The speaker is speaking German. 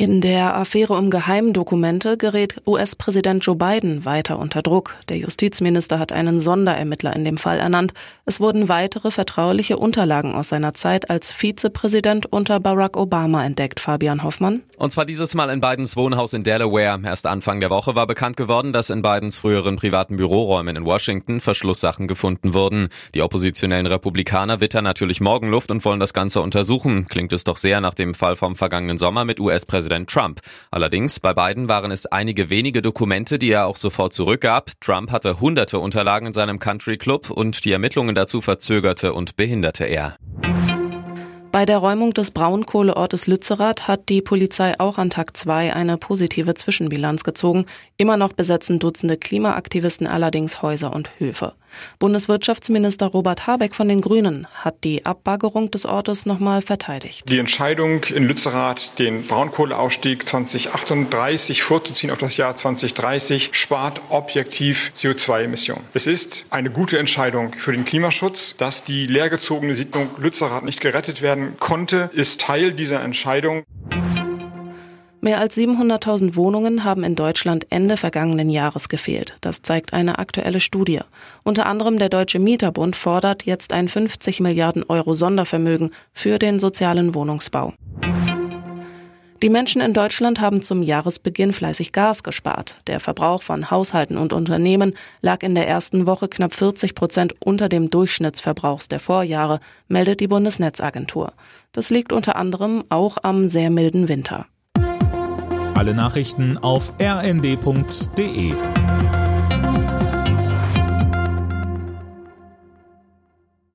In der Affäre um Geheimdokumente gerät US-Präsident Joe Biden weiter unter Druck. Der Justizminister hat einen Sonderermittler in dem Fall ernannt. Es wurden weitere vertrauliche Unterlagen aus seiner Zeit als Vizepräsident unter Barack Obama entdeckt, Fabian Hoffmann. Und zwar dieses Mal in Bidens Wohnhaus in Delaware. Erst Anfang der Woche war bekannt geworden, dass in Bidens früheren privaten Büroräumen in Washington Verschlusssachen gefunden wurden. Die oppositionellen Republikaner wittern natürlich Morgenluft und wollen das Ganze untersuchen. Klingt es doch sehr nach dem Fall vom vergangenen Sommer mit US-Präsident Präsident Trump. Allerdings, bei beiden waren es einige wenige Dokumente, die er auch sofort zurückgab. Trump hatte hunderte Unterlagen in seinem Country Club und die Ermittlungen dazu verzögerte und behinderte er. Bei der Räumung des Braunkohleortes Lützerath hat die Polizei auch an Tag 2 eine positive Zwischenbilanz gezogen. Immer noch besetzen Dutzende Klimaaktivisten allerdings Häuser und Höfe. Bundeswirtschaftsminister Robert Habeck von den Grünen hat die Abbaggerung des Ortes nochmal verteidigt. Die Entscheidung in Lützerath, den Braunkohleausstieg 2038 vorzuziehen auf das Jahr 2030, spart objektiv CO2-Emissionen. Es ist eine gute Entscheidung für den Klimaschutz. Dass die leergezogene Siedlung Lützerath nicht gerettet werden konnte, ist Teil dieser Entscheidung. Mehr als 700.000 Wohnungen haben in Deutschland Ende vergangenen Jahres gefehlt. Das zeigt eine aktuelle Studie. Unter anderem der Deutsche Mieterbund fordert jetzt ein 50 Milliarden Euro Sondervermögen für den sozialen Wohnungsbau. Die Menschen in Deutschland haben zum Jahresbeginn fleißig Gas gespart. Der Verbrauch von Haushalten und Unternehmen lag in der ersten Woche knapp 40 Prozent unter dem Durchschnittsverbrauchs der Vorjahre, meldet die Bundesnetzagentur. Das liegt unter anderem auch am sehr milden Winter. Alle Nachrichten auf rnd.de